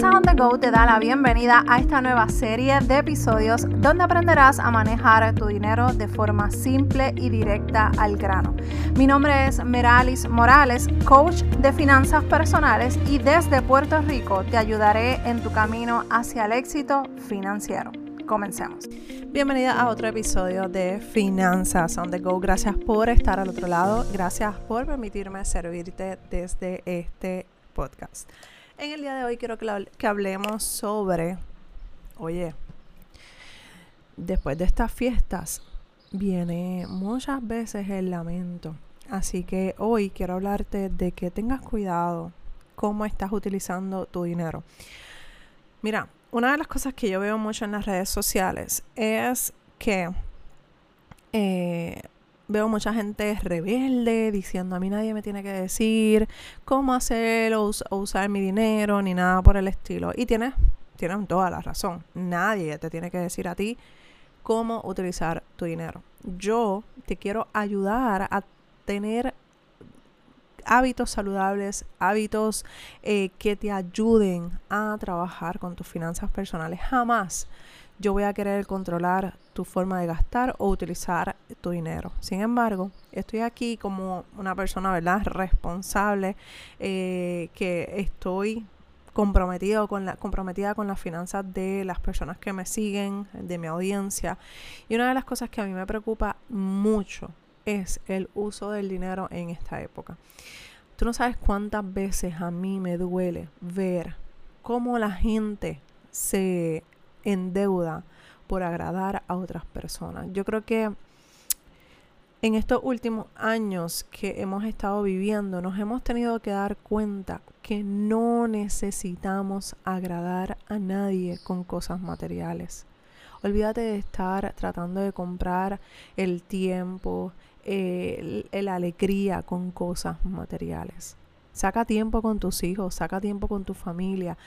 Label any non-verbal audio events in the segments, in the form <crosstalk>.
Finanzas on the Go te da la bienvenida a esta nueva serie de episodios donde aprenderás a manejar tu dinero de forma simple y directa al grano. Mi nombre es Meralis Morales, coach de finanzas personales y desde Puerto Rico te ayudaré en tu camino hacia el éxito financiero. Comencemos. Bienvenida a otro episodio de Finanzas on the Go. Gracias por estar al otro lado. Gracias por permitirme servirte desde este podcast. En el día de hoy quiero que, hablemos sobre, oye, después de estas fiestas viene muchas veces el lamento. Así que hoy quiero hablarte de que tengas cuidado cómo estás utilizando tu dinero. Mira, una de las cosas que yo veo mucho en las redes sociales es que eh, veo mucha gente rebelde diciendo a mí nadie me tiene que decir cómo hacer o, usar mi dinero ni nada por el estilo. Y tienes, tienen toda la razón. Nadie te tiene que decir a ti cómo utilizar tu dinero. Yo te quiero ayudar a tener hábitos saludables, hábitos eh, que te ayuden a trabajar con tus finanzas personales. Jamás yo voy a querer controlar tu forma de gastar o utilizar tu dinero. Sin embargo, estoy aquí como una persona, ¿verdad? Responsable, eh, que estoy comprometido con la, comprometida con las finanzas de las personas que me siguen, de mi audiencia. Y una de las cosas que a mí me preocupa mucho es el uso del dinero en esta época. Tú no sabes cuántas veces a mí me duele ver cómo la gente se en deuda por agradar a otras personas. Yo creo que en estos últimos años que hemos estado viviendo nos hemos tenido que dar cuenta que no necesitamos agradar a nadie con cosas materiales. Olvídate de estar tratando de comprar el tiempo, la alegría con cosas materiales. Saca tiempo con tus hijos, saca tiempo con tu familia.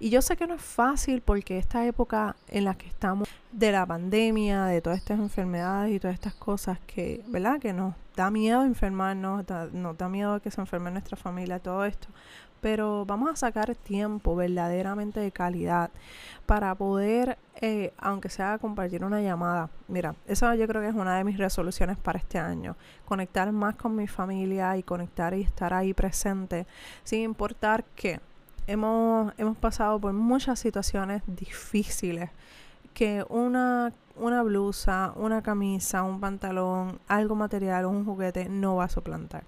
Y yo sé que no es fácil porque esta época en la que estamos de la pandemia, de todas estas enfermedades y todas estas cosas que, ¿verdad? Que nos da miedo enfermarnos, nos da miedo que se enferme nuestra familia, todo esto pero vamos a sacar tiempo verdaderamente de calidad para poder, eh, aunque sea compartir una llamada. Mira, eso yo creo que es una de mis resoluciones para este año. Conectar más con mi familia y conectar y estar ahí presente, sin importar que hemos, hemos pasado por muchas situaciones difíciles que una, una blusa, una camisa, un pantalón, algo material un juguete no va a suplantar.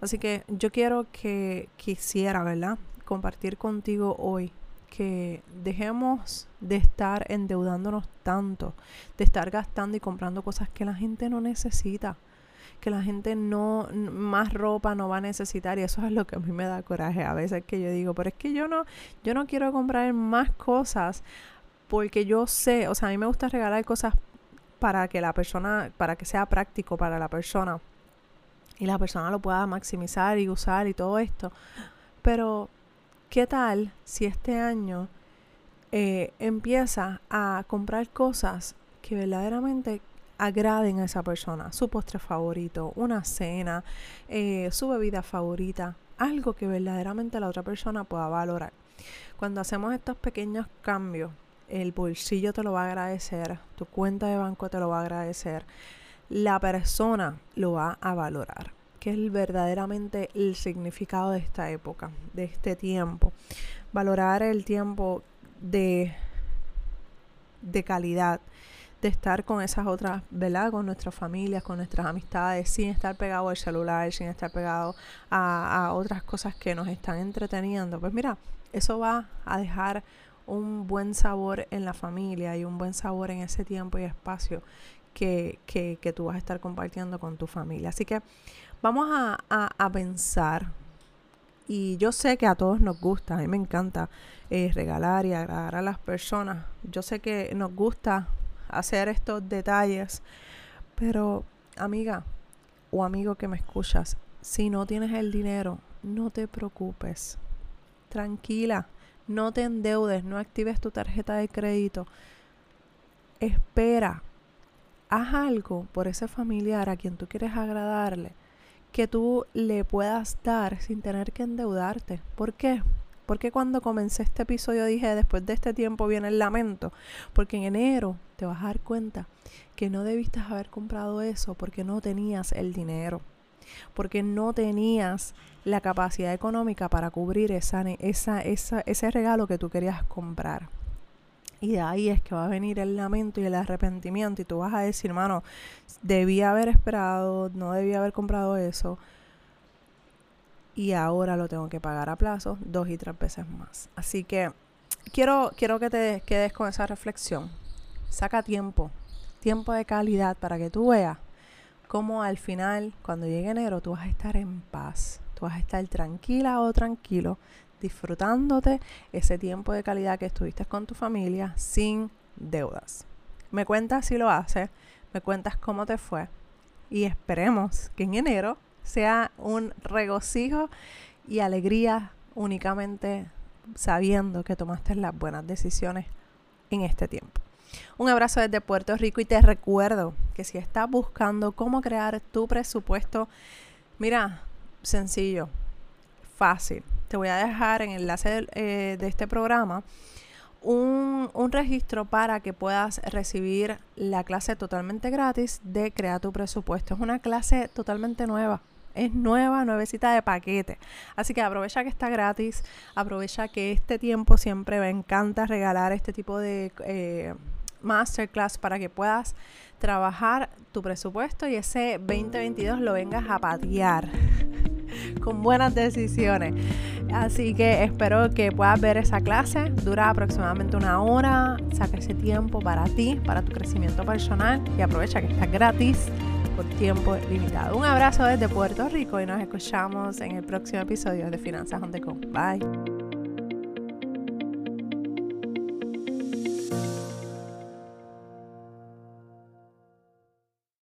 Así que yo quiero que quisiera, ¿verdad? Compartir contigo hoy que dejemos de estar endeudándonos tanto, de estar gastando y comprando cosas que la gente no necesita, que la gente no, más ropa no va a necesitar y eso es lo que a mí me da coraje a veces que yo digo, pero es que yo no, yo no quiero comprar más cosas porque yo sé, o sea, a mí me gusta regalar cosas para que la persona, para que sea práctico para la persona y la persona lo pueda maximizar y usar y todo esto. Pero, ¿qué tal si este año eh, empieza a comprar cosas que verdaderamente agraden a esa persona? Su postre favorito, una cena, eh, su bebida favorita, algo que verdaderamente la otra persona pueda valorar. Cuando hacemos estos pequeños cambios, el bolsillo te lo va a agradecer, tu cuenta de banco te lo va a agradecer la persona lo va a valorar, que es verdaderamente el significado de esta época, de este tiempo. Valorar el tiempo de, de calidad, de estar con esas otras, ¿verdad? Con nuestras familias, con nuestras amistades, sin estar pegado al celular, sin estar pegado a, a otras cosas que nos están entreteniendo. Pues mira, eso va a dejar un buen sabor en la familia y un buen sabor en ese tiempo y espacio que, que, que, tú vas a estar compartiendo con tu familia. Así que vamos a, a, pensar, y yo sé que a todos nos gusta, a mí me encanta eh, regalar y agradar a las personas. Yo sé que nos gusta hacer estos detalles, pero amiga o amigo que me escuchas, si no tienes el dinero, no te preocupes. Tranquila, no te endeudes, no actives tu tarjeta de crédito. Espera, haz algo por ese familiar a quien tú quieres agradarle que tú le puedas dar sin tener que endeudarte. ¿Por qué? Porque cuando comencé este episodio dije, después de este tiempo viene el lamento, porque en enero te vas a dar cuenta que no debiste haber comprado eso porque no tenías el dinero, porque no tenías la capacidad económica para cubrir esa, esa, esa, ese regalo que tú querías comprar. Y de ahí es que va a venir el lamento y el arrepentimiento y tú vas a decir, hermano, debía haber esperado, no debía haber comprado eso y ahora lo tengo que pagar a plazo dos y tres veces más. Así que quiero, quiero que te quedes con esa reflexión. Saca tiempo, tiempo de calidad para que tú veas cómo al final, cuando llegue enero, tú vas a estar en paz, tú vas a estar tranquila o tranquilo, disfrutándote ese tiempo de calidad que estuviste con tu familia sin deudas. Me cuentas si lo haces, me cuentas cómo te fue y esperemos que en enero sea un regocijo y alegría únicamente sabiendo que tomaste las buenas decisiones en este tiempo. Un abrazo desde Puerto Rico y te recuerdo que si estás buscando cómo crear tu presupuesto, mira, sencillo, fácil. Te voy a dejar en el enlace de, eh, de este programa un, un, registro para que puedas recibir la clase totalmente gratis de Crea tu presupuesto. Es una clase totalmente nueva es nueva, nuevecita de paquete. Así que aprovecha que está gratis, aprovecha que este tiempo siempre me encanta regalar este tipo de eh, masterclass para que puedas trabajar tu presupuesto y ese 2022 lo vengas a patear <laughs> con buenas decisiones. Así que espero que puedas ver esa clase. Dura aproximadamente una hora. Saca ese tiempo para ti, para tu crecimiento personal y aprovecha que está gratis por tiempo limitado. Un abrazo desde Puerto Rico y nos escuchamos en el próximo episodio de Finanzas on the Go. Bye.